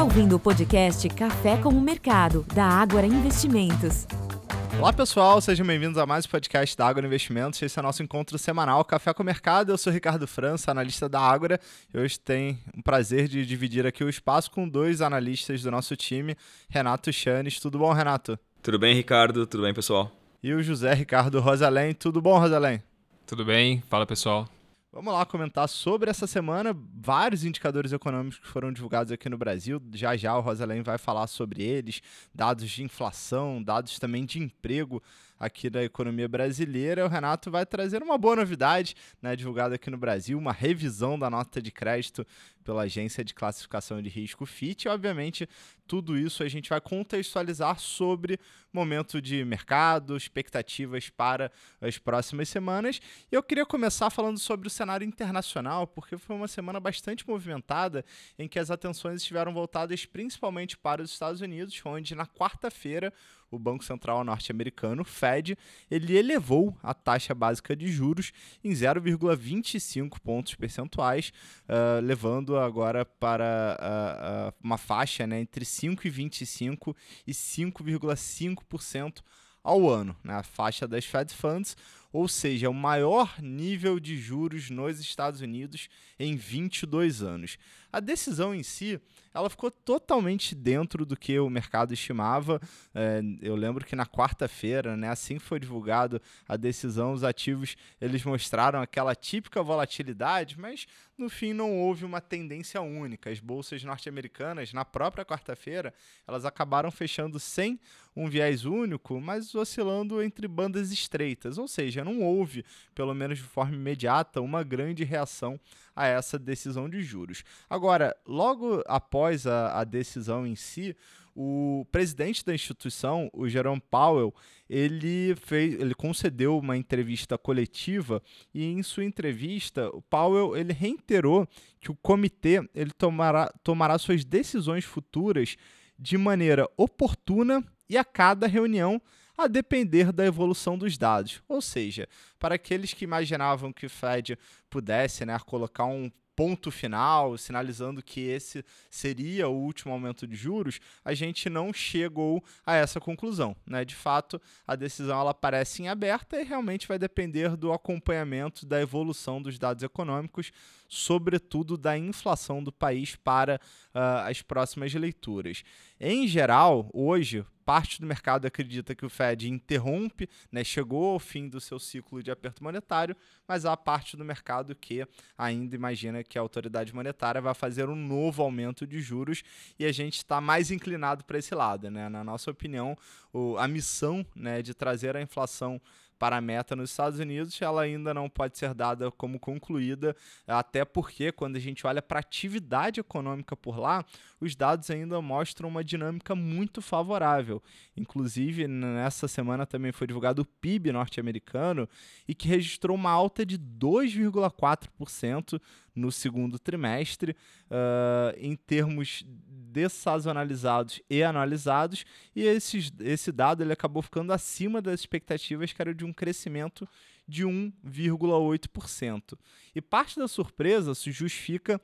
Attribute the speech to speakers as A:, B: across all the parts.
A: está ouvindo o podcast Café com o Mercado, da Ágora Investimentos.
B: Olá pessoal, sejam bem-vindos a mais um podcast da Ágora Investimentos. Esse é o nosso encontro semanal Café com o Mercado. Eu sou Ricardo França, analista da Ágora. E hoje tenho o prazer de dividir aqui o espaço com dois analistas do nosso time, Renato Chanes. Tudo bom, Renato?
C: Tudo bem, Ricardo? Tudo bem, pessoal?
B: E o José Ricardo Rosalém. Tudo bom, Rosalém?
D: Tudo bem? Fala, pessoal.
B: Vamos lá comentar sobre essa semana. Vários indicadores econômicos que foram divulgados aqui no Brasil. Já já o Rosalém vai falar sobre eles. Dados de inflação, dados também de emprego aqui da economia brasileira. O Renato vai trazer uma boa novidade, né, divulgada aqui no Brasil, uma revisão da nota de crédito pela agência de classificação de risco FIT. E, obviamente, tudo isso a gente vai contextualizar sobre momento de mercado, expectativas para as próximas semanas. E eu queria começar falando sobre o cenário internacional, porque foi uma semana bastante movimentada em que as atenções estiveram voltadas principalmente para os Estados Unidos, onde na quarta-feira o Banco Central norte-americano, Fed, ele elevou a taxa básica de juros em 0,25 pontos percentuais, uh, levando agora para uh, uh, uma faixa né, entre 5,25% e 5,5% ao ano, né, a faixa das Fed Funds, ou seja, o maior nível de juros nos Estados Unidos em 22 anos. A decisão em si, ela ficou totalmente dentro do que o mercado estimava. É, eu lembro que na quarta-feira, né, assim que foi divulgado a decisão, os ativos eles mostraram aquela típica volatilidade, mas no fim não houve uma tendência única. As bolsas norte-americanas, na própria quarta-feira, elas acabaram fechando sem um viés único, mas oscilando entre bandas estreitas, ou seja, não houve, pelo menos de forma imediata, uma grande reação a essa decisão de juros. Agora, logo após a, a decisão em si, o presidente da instituição, o Jerome Powell, ele fez, ele concedeu uma entrevista coletiva e em sua entrevista, o Powell ele reiterou que o comitê ele tomará, tomará suas decisões futuras de maneira oportuna e a cada reunião a depender da evolução dos dados. Ou seja, para aqueles que imaginavam que o Fed pudesse né, colocar um ponto final, sinalizando que esse seria o último aumento de juros, a gente não chegou a essa conclusão. Né? De fato, a decisão ela parece em aberta e realmente vai depender do acompanhamento da evolução dos dados econômicos, sobretudo da inflação do país para uh, as próximas leituras. Em geral, hoje, parte do mercado acredita que o Fed interrompe, né, chegou ao fim do seu ciclo de aperto monetário, mas há parte do mercado que ainda imagina que a autoridade monetária vai fazer um novo aumento de juros e a gente está mais inclinado para esse lado. Né? Na nossa opinião, o, a missão né, de trazer a inflação para a meta nos Estados Unidos, ela ainda não pode ser dada como concluída, até porque quando a gente olha para a atividade econômica por lá, os dados ainda mostram uma dinâmica muito favorável. Inclusive, nessa semana também foi divulgado o PIB norte-americano e que registrou uma alta de 2,4% no segundo trimestre, uh, em termos dessazonalizados e analisados, e esses, esse dado ele acabou ficando acima das expectativas, que era de um crescimento de 1,8%. E parte da surpresa se justifica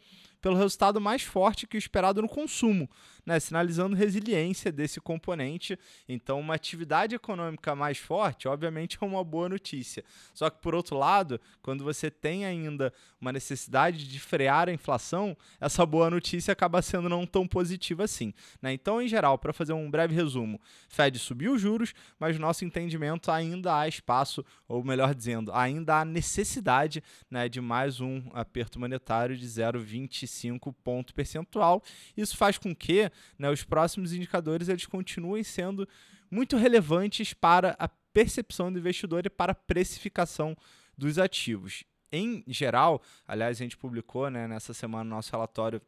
B: pelo resultado mais forte que o esperado no consumo, né, sinalizando resiliência desse componente. Então, uma atividade econômica mais forte, obviamente, é uma boa notícia. Só que, por outro lado, quando você tem ainda uma necessidade de frear a inflação, essa boa notícia acaba sendo não tão positiva assim. Né? Então, em geral, para fazer um breve resumo, Fed subiu os juros, mas nosso entendimento ainda há espaço, ou melhor dizendo, ainda há necessidade né, de mais um aperto monetário de 0,25 ponto percentual. Isso faz com que né, os próximos indicadores eles continuem sendo muito relevantes para a percepção do investidor e para a precificação dos ativos. Em geral, aliás, a gente publicou né, nessa semana nosso relatório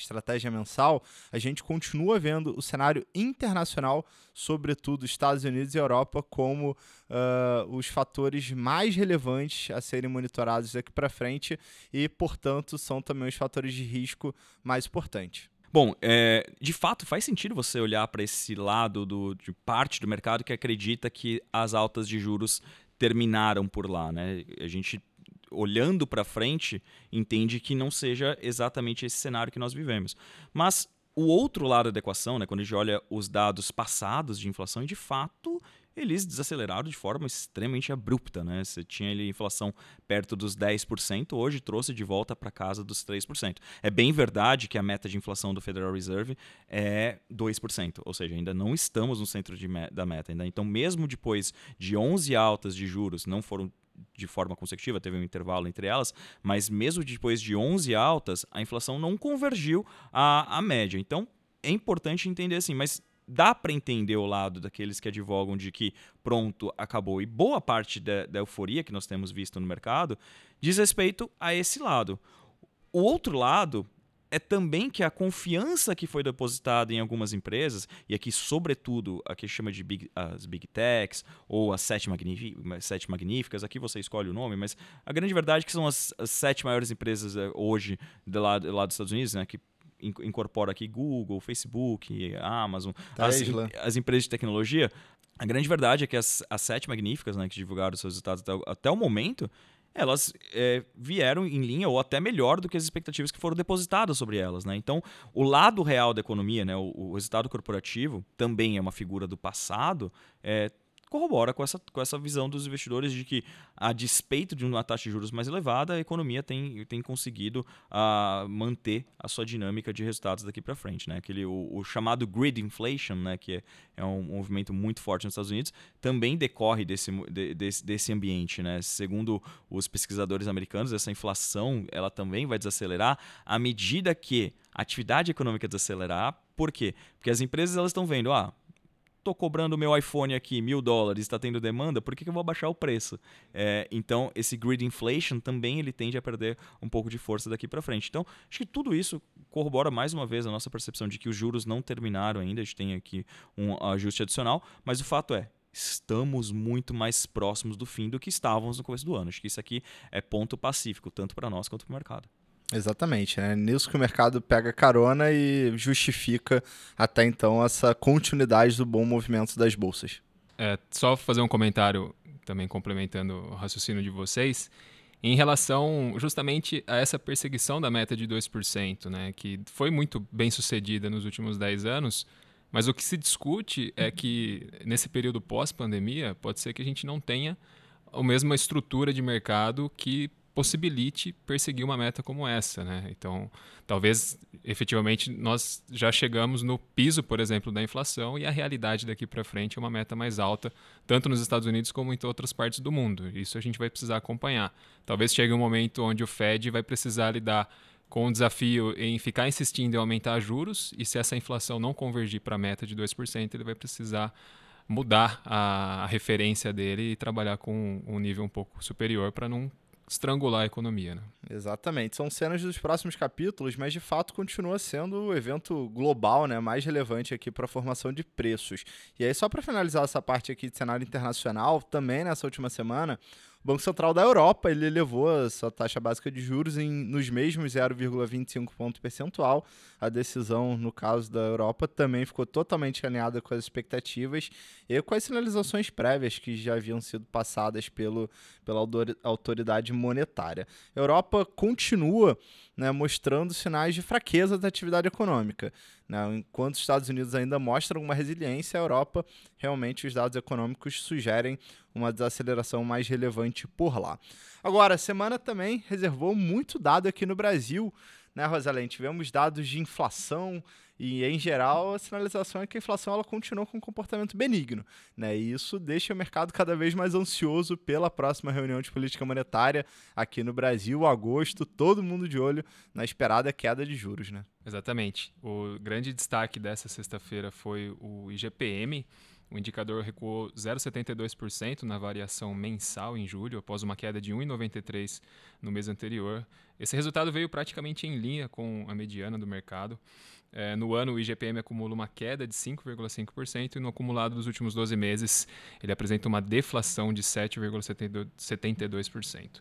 B: estratégia mensal, a gente continua vendo o cenário internacional, sobretudo Estados Unidos e Europa, como uh, os fatores mais relevantes a serem monitorados daqui para frente e, portanto, são também os fatores de risco mais importantes.
C: Bom, é, de fato faz sentido você olhar para esse lado do, de parte do mercado que acredita que as altas de juros terminaram por lá. Né? A gente olhando para frente, entende que não seja exatamente esse cenário que nós vivemos. Mas O outro lado da equação, né, quando a gente olha os dados passados de inflação, de fato eles desaceleraram de forma extremamente abrupta. Né? Você tinha ali inflação perto dos 10%, hoje trouxe de volta para casa dos 3%. É bem verdade que a meta de inflação do Federal Reserve é 2%, ou seja, ainda não estamos no centro me da meta. Ainda. Então, mesmo depois de 11 altas de juros, não foram de forma consecutiva, teve um intervalo entre elas, mas mesmo depois de 11 altas, a inflação não convergiu à, à média. Então, é importante entender assim, mas dá para entender o lado daqueles que advogam de que pronto, acabou. E boa parte da, da, euforia que nós temos visto no mercado diz respeito a esse lado. O outro lado é também que a confiança que foi depositada em algumas empresas, e aqui, sobretudo, a que chama de big, as Big Techs ou as sete, sete magníficas, aqui você escolhe o nome, mas a grande verdade é que são as, as sete maiores empresas eh, hoje do lado, do lado dos Estados Unidos, né, que incorpora aqui Google, Facebook, Amazon, as, as, empresas de tecnologia. A grande verdade é que as, as sete magníficas, né, que divulgaram seus resultados até, até o momento, elas é, vieram em linha ou até melhor do que as expectativas que foram depositadas sobre elas. Né? Então, o lado real da economia, né, o, o resultado corporativo, também é uma figura do passado, é, corrobora com essa, com essa visão dos investidores de que, a despeito de uma taxa de juros mais elevada, a economia tem, tem conseguido uh, manter a sua dinâmica de resultados daqui para frente. Né? Aquele, o, o, chamado grid inflation, né? que é, é um movimento muito forte nos Estados Unidos, também decorre desse, de, desse, desse ambiente. Né? Segundo os pesquisadores americanos, essa inflação ela também vai desacelerar à medida que a atividade econômica desacelerar. Por quê? Porque as empresas elas estão vendo, ah, tô cobrando meu iPhone aqui mil dólares, está tendo demanda, por que, que eu vou abaixar o preço? É, então, esse grid inflation também ele tende a perder um pouco de força daqui para frente. Então, acho que tudo isso corrobora mais uma vez a nossa percepção de que os juros não terminaram ainda, a gente tem aqui um ajuste adicional, mas o fato é, estamos muito mais próximos do fim do que estávamos no começo do ano. Acho que isso aqui é ponto pacífico, tanto para nós quanto para o mercado.
B: Exatamente, né? Nisso que o mercado pega carona e justifica até então essa continuidade do bom movimento das bolsas.
D: É, só fazer um comentário também complementando o raciocínio de vocês, em relação justamente a essa perseguição da meta de 2%, né, que foi muito bem sucedida nos últimos 10 anos, mas o que se discute é que nesse período pós-pandemia pode ser que a gente não tenha a mesma estrutura de mercado que possibilite perseguir uma meta como essa, né? Então, talvez efetivamente nós já chegamos no piso, por exemplo, da inflação e a realidade daqui para frente é uma meta mais alta, tanto nos Estados Unidos como em outras partes do mundo. Isso a gente vai precisar acompanhar. Talvez chegue um momento onde o Fed vai precisar lidar com o desafio em ficar insistindo em aumentar juros e se essa inflação não convergir para a meta de 2%, ele vai precisar mudar a, referência dele e trabalhar com um nível um pouco superior para não estrangular a economia. Né?
B: Exatamente. São cenas dos próximos capítulos, mas de fato continua sendo o evento global né, mais relevante aqui para a formação de preços. E aí, só para finalizar essa parte aqui de cenário internacional, também nessa última semana, Banco Central da Europa ele elevou a sua taxa básica de juros em, nos mesmos 0,25 ponto percentual. A decisão, no caso da Europa, também ficou totalmente alinhada com as expectativas e com as sinalizações prévias que já haviam sido passadas pelo, pela autoridade monetária. A Europa continua né, mostrando sinais de fraqueza da atividade econômica. Né? Enquanto os Estados Unidos ainda mostram uma resiliência, a Europa, realmente, os dados econômicos sugerem uma desaceleração mais relevante por lá. Agora, a semana também reservou muito dado aqui no Brasil, né, Rosalém? Tivemos dados de inflação, e, em geral, a sinalização é que a inflação ela continua com um comportamento benigno. Né? E isso deixa o mercado cada vez mais ansioso pela próxima reunião de política monetária aqui no Brasil, agosto, todo mundo de olho na esperada queda de juros. Né?
D: Exatamente. O grande destaque dessa sexta-feira foi o IGPM. O indicador recuou 0,72% na variação mensal em julho, após uma queda de 1,93% no mês anterior. Esse resultado veio praticamente em linha com a mediana do mercado. É, no ano, o IGPM acumula uma queda de 5,5% e no acumulado dos últimos 12 meses, ele apresenta uma deflação de 7,72%.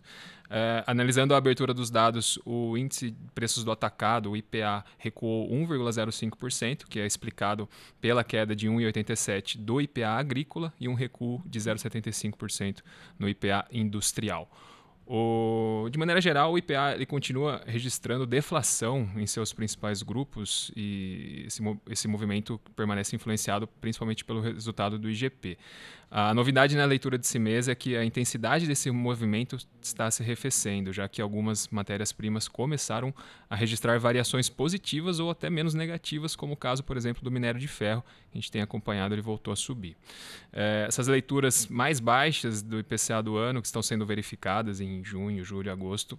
D: É, analisando a abertura dos dados, o índice de preços do atacado, o IPA, recuou 1,05%, que é explicado pela queda de 1,87% do IPA agrícola e um recuo de 0,75% no IPA industrial. O, de maneira geral, o IPA ele continua registrando deflação em seus principais grupos e esse, esse movimento permanece influenciado principalmente pelo resultado do IGP. A novidade na leitura de si mês é que a intensidade desse movimento está se arrefecendo, já que algumas matérias-primas começaram a registrar variações positivas ou até menos negativas, como o caso, por exemplo, do minério de ferro, a gente tem acompanhado, ele voltou a subir. É, essas leituras mais baixas do IPCA do ano, que estão sendo verificadas em junho, julho, agosto,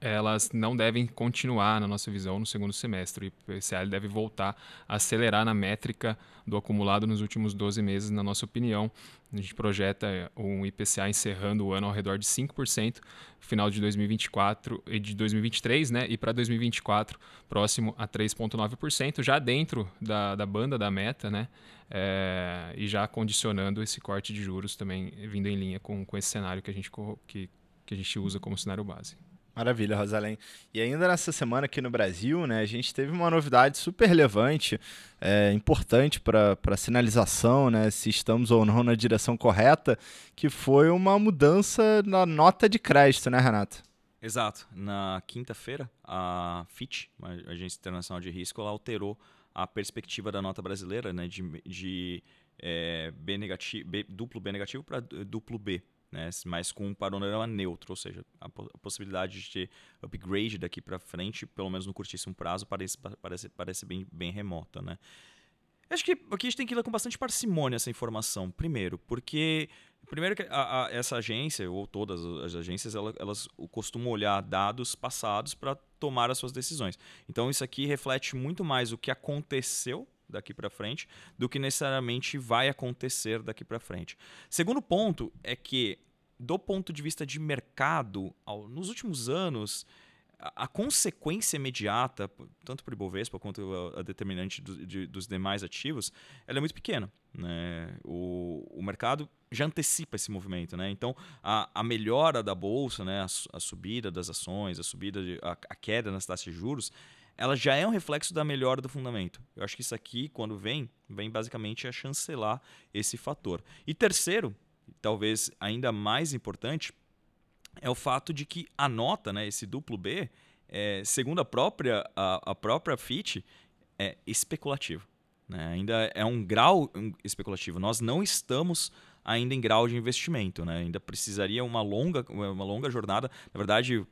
D: elas não devem continuar, na nossa visão, no segundo semestre. O IPCA deve voltar a acelerar na métrica do acumulado nos últimos 12 meses, na nossa opinião. A gente projeta um IPCA encerrando o ano ao redor de 5%, final de 2024 e de 2023, né? E para 2024, próximo a 3,9%, já dentro da, da banda da meta, né? É, e já condicionando esse corte de juros também vindo em linha com, com esse cenário que a gente, que, que a gente usa como cenário base.
B: Maravilha, Rosalém. E ainda nessa semana aqui no Brasil, né, a gente teve uma novidade super relevante, é, importante para a sinalização, né, se estamos ou não na direção correta, que foi uma mudança na nota de crédito, né, Renato?
C: Exato. Na quinta-feira, a Fitch, a Agência Internacional de Risco, ela alterou a perspectiva da nota brasileira né, de, de é, B negativo, B, duplo B negativo para duplo B né? mas com um panorama neutro, ou seja, a, possibilidade de ter upgrade daqui para frente, pelo menos no curtíssimo prazo, parece, parece, parece bem, bem remota. Né? Acho que aqui a gente tem que ir com bastante parcimônia essa informação. Primeiro, porque primeiro que a, a, essa agência, ou todas as agências, elas, elas costumam olhar dados passados para tomar as suas decisões. Então isso aqui reflete muito mais o que aconteceu daqui para frente do que necessariamente vai acontecer daqui para frente. Segundo ponto é que do ponto de vista de mercado, ao, nos últimos anos, a, a, consequência imediata, tanto para o Ibovespa quanto a, a determinante do, de, dos demais ativos, ela é muito pequena. Né? O, o mercado já antecipa esse movimento. Né? Então, a, a melhora da bolsa, né? a, a subida das ações, a subida de, a, a queda nas taxas de juros, ela já é um reflexo da melhora do fundamento. Eu acho que isso aqui, quando vem, vem basicamente a chancelar esse fator. E terceiro, talvez ainda mais importante, é o fato de que a nota, né, esse duplo B, é, segundo a própria, a, a própria FIT, é especulativo. Né? Ainda é um grau especulativo. Nós não estamos ainda em grau de investimento, né? Ainda precisaria uma longa, uma longa jornada. Na verdade,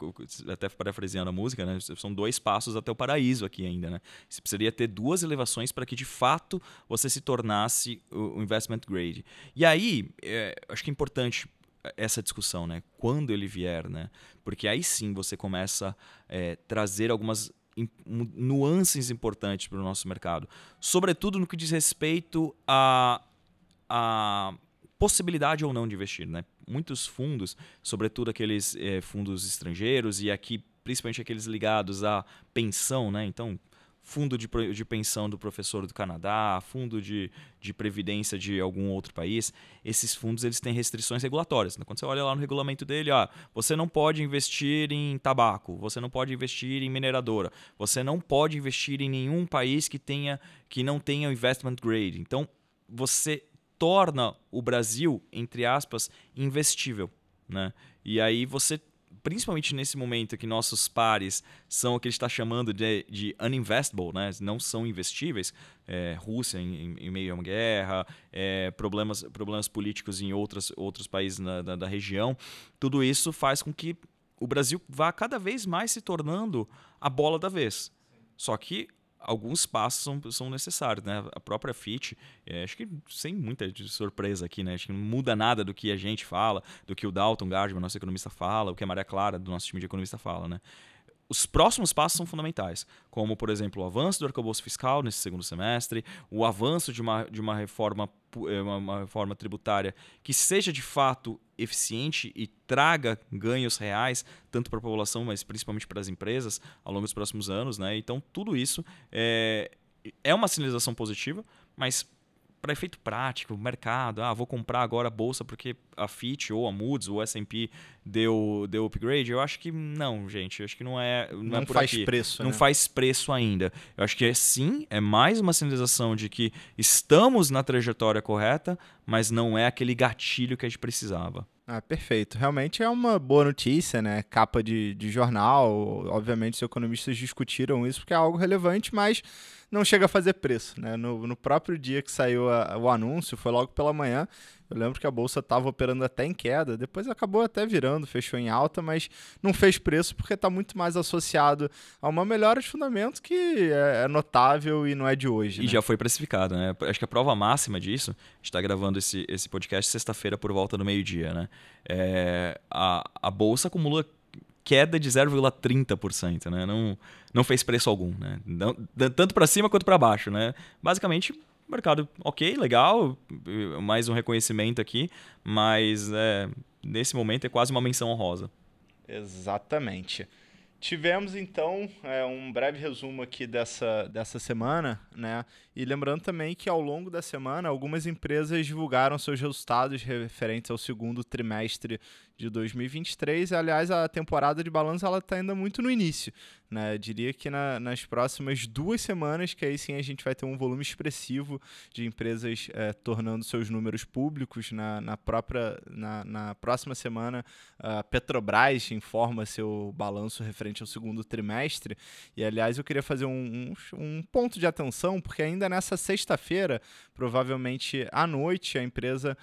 C: até parafraseando a música, né? São dois passos até o paraíso aqui ainda, né? Você precisaria ter duas elevações para que de fato você se tornasse o investment grade. E aí, é, acho que é importante essa discussão, né? Quando ele vier, né? Porque aí sim você começa a é, trazer algumas nuances importantes para o nosso mercado, sobretudo no que diz respeito a, a possibilidade ou não de investir. Né? Muitos fundos, sobretudo aqueles é, fundos estrangeiros e aqui principalmente aqueles ligados à pensão, né? então fundo de, de pensão do professor do Canadá, fundo de, de previdência de algum outro país, esses fundos eles têm restrições regulatórias. Né? Quando você olha lá no regulamento dele, ó, você não pode investir em tabaco, você não pode investir em mineradora, você não pode investir em nenhum país que tenha que não tenha investment grade. Então você torna o Brasil, entre aspas, investível. Né? E aí você, principalmente nesse momento que nossos pares são o que ele está chamando de, de uninvestable, né? não são investíveis, é, Rússia em, em, meio a uma guerra, é, problemas, problemas políticos em outras, outros países na, da, da região, tudo isso faz com que o Brasil vá cada vez mais se tornando a bola da vez. Só que alguns passos são, são necessários, né? A própria FIT, é, acho que sem muita surpresa aqui, né? Acho que não muda nada do que a gente fala, do que o Dalton Gardman, nosso economista, fala, o que a Maria Clara, do nosso time de economista, fala, né? Os próximos passos são fundamentais, como, por exemplo, o avanço do arcabouço fiscal nesse segundo semestre, o avanço de uma, de uma, reforma, eh, uma, reforma tributária que seja de fato eficiente e traga ganhos reais, tanto para a população, mas principalmente para as empresas, ao longo dos próximos anos. Né? Então, tudo isso é, é uma sinalização positiva, mas para efeito prático, mercado, ah, vou comprar agora a bolsa porque a Fitch ou a Moody's ou o S&P deu deu upgrade, eu acho que não, gente, eu acho que não é não, é
B: não
C: é por
B: faz
C: aqui.
B: preço,
C: não
B: né?
C: faz preço ainda. Eu acho que é, sim, é mais uma sinalização de que estamos na trajetória correta, mas não é aquele gatilho que a gente precisava.
B: Ah, perfeito. Realmente é uma boa notícia, né? Capa de, de jornal. Obviamente, os economistas discutiram isso porque é algo relevante, mas não chega a fazer preço, né? No, no próprio dia que saiu a, o anúncio, foi logo pela manhã, eu lembro que a bolsa estava operando até em queda, depois acabou até virando, fechou em alta, mas não fez preço porque está muito mais associado a uma melhora de fundamentos que é, é notável e não é de hoje.
C: E
B: né?
C: já foi precificado, né? Acho que a prova máxima disso, a gente está gravando esse, esse podcast sexta-feira por volta do meio-dia, né? É, a, a bolsa acumula queda de 0,30%, né? Não, não fez preço algum, né? Não, tanto para cima quanto para baixo, né? Basicamente mercado ok, legal, mais um reconhecimento aqui, mas é, nesse momento é quase uma menção honrosa.
B: Exatamente. Tivemos então é, um breve resumo aqui dessa, dessa semana, né? E lembrando também que ao longo da semana algumas empresas divulgaram seus resultados referentes ao segundo trimestre de 2023. Aliás, a temporada de balanço está ainda muito no início. Né? Eu diria que na, nas próximas duas semanas, que aí sim a gente vai ter um volume expressivo de empresas é, tornando seus números públicos. Na, na própria na, na próxima semana, a Petrobras informa seu balanço referente ao segundo trimestre. E aliás, eu queria fazer um, um, um ponto de atenção, porque ainda nessa sexta-feira, provavelmente à noite, a empresa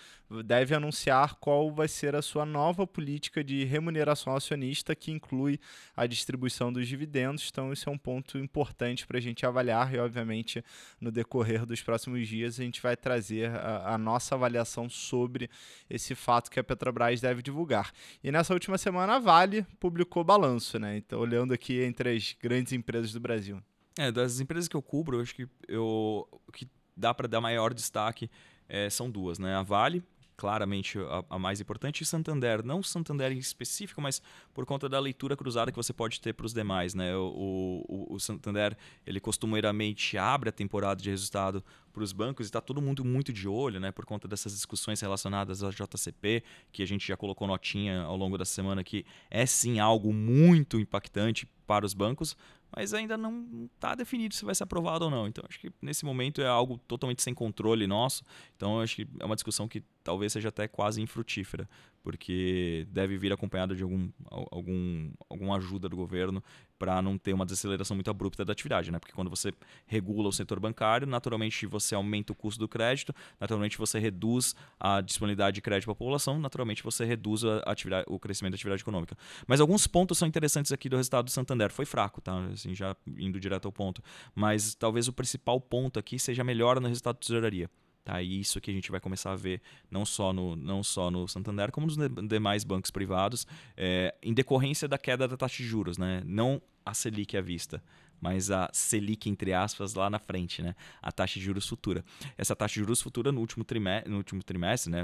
B: deve anunciar qual vai ser a sua nova política de remuneração acionista, que inclui a distribuição dos dividendos. Então, isso é um ponto importante para a gente avaliar e, obviamente, no decorrer dos próximos dias, a gente vai trazer a, a nossa avaliação sobre esse fato que a Petrobras deve divulgar. E nessa última semana, a Vale publicou balanço, né? Então, olhando aqui entre as grandes empresas do Brasil.
C: É, das empresas que eu cubro, eu acho que eu, que dá para dar maior destaque é, são duas, né? A Vale, claramente a, a, mais importante, e Santander. Não Santander em específico, mas por conta da leitura cruzada que você pode ter para os demais. Né? O, o, o, Santander, ele costumeiramente abre a temporada de resultado para os bancos e está todo mundo muito de olho, né? por conta dessas discussões relacionadas à JCP, que a gente já colocou notinha ao longo da semana, que é sim algo muito impactante para os bancos, mas ainda não está definido se vai ser aprovado ou não. Então, acho que nesse momento é algo totalmente sem controle nosso. Então, acho que é uma discussão que talvez seja até quase infrutífera, porque deve vir acompanhada de algum, algum, alguma ajuda do governo para não ter uma desaceleração muito abrupta da atividade, né? Porque quando você regula o setor bancário, naturalmente você aumenta o custo do crédito, naturalmente você reduz a disponibilidade de crédito para a população, naturalmente você reduz a atividade, o crescimento da atividade econômica. Mas alguns pontos são interessantes aqui do resultado do Santander. Foi fraco, tá? Assim, já indo direto ao ponto. Mas talvez o principal ponto aqui seja a melhora no resultado da tesouraria. Tá? E isso que a gente vai começar a ver não só no, não só no Santander, como nos demais bancos privados, é, em decorrência da queda da taxa de juros. Né? Não a Selic à vista, mas a Selic, entre aspas, lá na frente, né? A taxa de juros futura. Essa taxa de juros futura no último trimestre, no último trimestre né?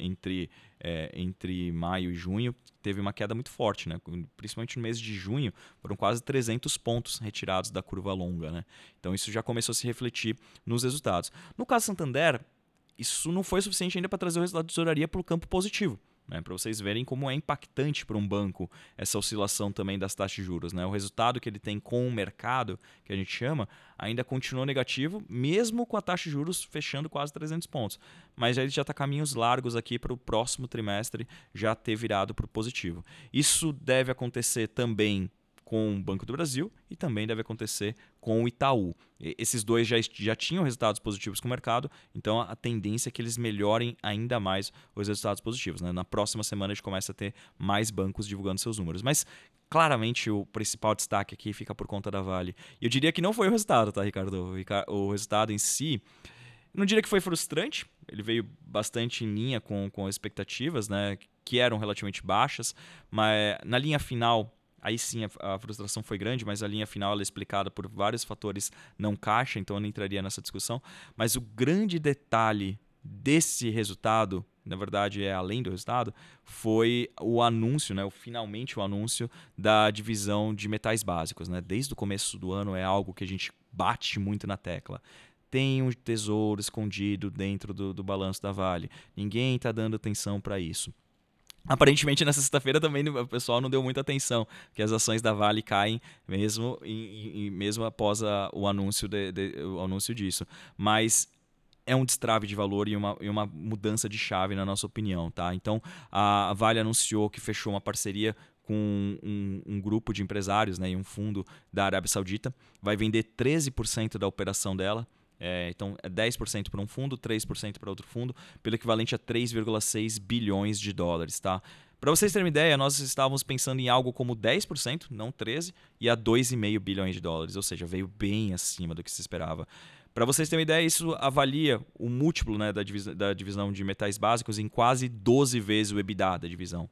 C: entre, é, entre maio e junho, teve uma queda muito forte, né? Principalmente no mês de junho, foram quase 300 pontos retirados da curva longa, né? Então isso já começou a se refletir nos resultados. No caso Santander, isso não foi suficiente ainda para trazer o resultado de tesouraria para o campo positivo né, para vocês verem como é impactante para um banco essa oscilação também das taxas de juros. Né? O resultado que ele tem com o mercado, que a gente chama, ainda continua negativo, mesmo com a taxa de juros fechando quase 300 pontos. Mas ele já está caminhos largos aqui para o próximo trimestre já ter virado para o positivo. Isso deve acontecer também com o Banco do Brasil e também deve acontecer com o Itaú. E esses dois já, já tinham resultados positivos com o mercado, então a tendência é que eles melhorem ainda mais os resultados positivos. Né? Na próxima semana a gente começa a ter mais bancos divulgando seus números. Mas claramente o principal destaque aqui fica por conta da Vale. E eu diria que não foi o resultado, tá, Ricardo? O resultado em si. Não diria que foi frustrante, ele veio bastante em linha com, com expectativas, né, que eram relativamente baixas, mas na linha final Aí sim a, frustração foi grande, mas a linha final é explicada por vários fatores não caixa, então eu não entraria nessa discussão. Mas o grande detalhe desse resultado, na verdade é além do resultado, foi o anúncio, né, o, finalmente o anúncio da divisão de metais básicos. Né? Desde o começo do ano é algo que a gente bate muito na tecla tem um tesouro escondido dentro do, do balanço da Vale. Ninguém está dando atenção para isso. Aparentemente, nessa sexta-feira também o pessoal não deu muita atenção, que as ações da Vale caem mesmo, e, e mesmo após a, o, anúncio de, de, o anúncio disso. Mas é um destrave de valor e uma, e uma mudança de chave, na nossa opinião. Tá? Então, a Vale anunciou que fechou uma parceria com um, um, grupo de empresários né, e um fundo da Arábia Saudita. Vai vender 13% da operação dela. É, então, é 10% para um fundo, 3% para outro fundo, pelo equivalente a 3,6 bilhões de dólares. Tá? Para vocês terem uma ideia, nós estávamos pensando em algo como 10%, não 13%, e a 2,5 bilhões de dólares, ou seja, veio bem acima do que se esperava. Para vocês terem uma ideia, isso avalia o múltiplo né, da, divisão, da divisão de metais básicos em quase 12 vezes o EBITDA da divisão.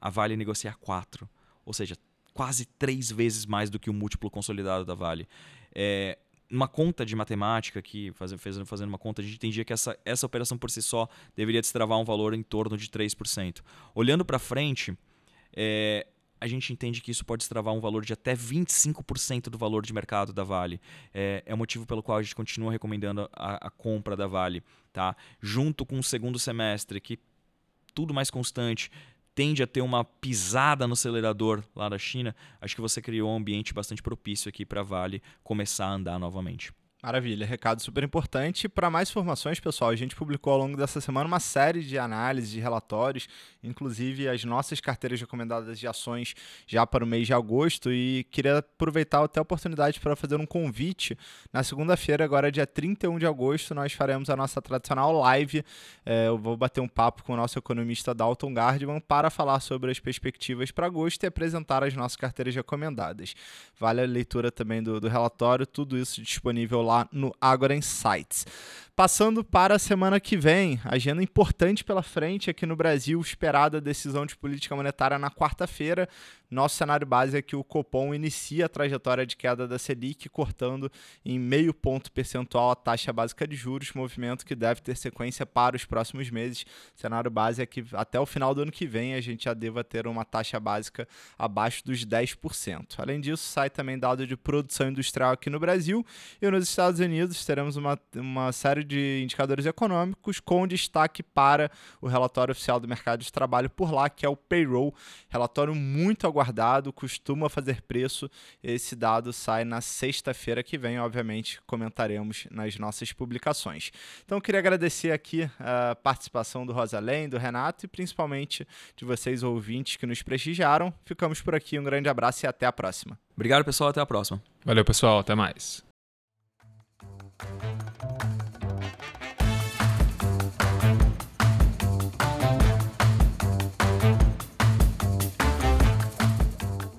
C: A Vale negocia 4, ou seja, quase 3 vezes mais do que o múltiplo consolidado da Vale. É, uma conta de matemática aqui, fazendo, fazendo uma conta, a gente entendia que essa, essa operação por si só deveria destravar um valor em torno de 3%. Olhando para frente, é, a gente entende que isso pode destravar um valor de até 25% do valor de mercado da Vale. É, é o motivo pelo qual a gente continua recomendando a, a, compra da Vale. Tá? Junto com o segundo semestre, que tudo mais constante, tende a ter uma pisada no acelerador lá da China, acho que você criou um ambiente bastante propício aqui para a Vale começar a andar novamente.
B: Maravilha, recado super importante. Para mais informações, pessoal, a gente publicou ao longo dessa semana uma série de análises, de relatórios, inclusive as nossas carteiras recomendadas de ações já para o mês de agosto. E queria aproveitar até a oportunidade para fazer um convite. Na segunda-feira, agora dia 31 de agosto, nós faremos a nossa tradicional live. É, eu vou bater um papo com o nosso economista Dalton Gardman para falar sobre as perspectivas para agosto e apresentar as nossas carteiras recomendadas. Vale a leitura também do, do relatório, tudo isso disponível lá no Agora Insights. Passando para a semana que vem, agenda importante pela frente aqui no Brasil, esperada decisão de política monetária na quarta-feira. Nosso cenário base é que o Copom inicia a trajetória de queda da Selic, cortando em meio ponto percentual a taxa básica de juros, movimento que deve ter sequência para os próximos meses. Cenário base é que até o final do ano que vem a gente já deva ter uma taxa básica abaixo dos 10%. Além disso, sai também dado de produção industrial aqui no Brasil e nos Estados Unidos teremos uma, uma série de indicadores econômicos, com destaque para o relatório oficial do mercado de trabalho por lá, que é o payroll, relatório muito aguardado, costuma fazer preço. Esse dado sai na sexta-feira que vem, obviamente, comentaremos nas nossas publicações. Então, queria agradecer aqui a participação do Rosalém, do Renato e principalmente de vocês ouvintes que nos prestigiaram. Ficamos por aqui, um grande abraço e até a próxima.
C: Obrigado, pessoal, até a próxima.
D: Valeu, pessoal, até mais.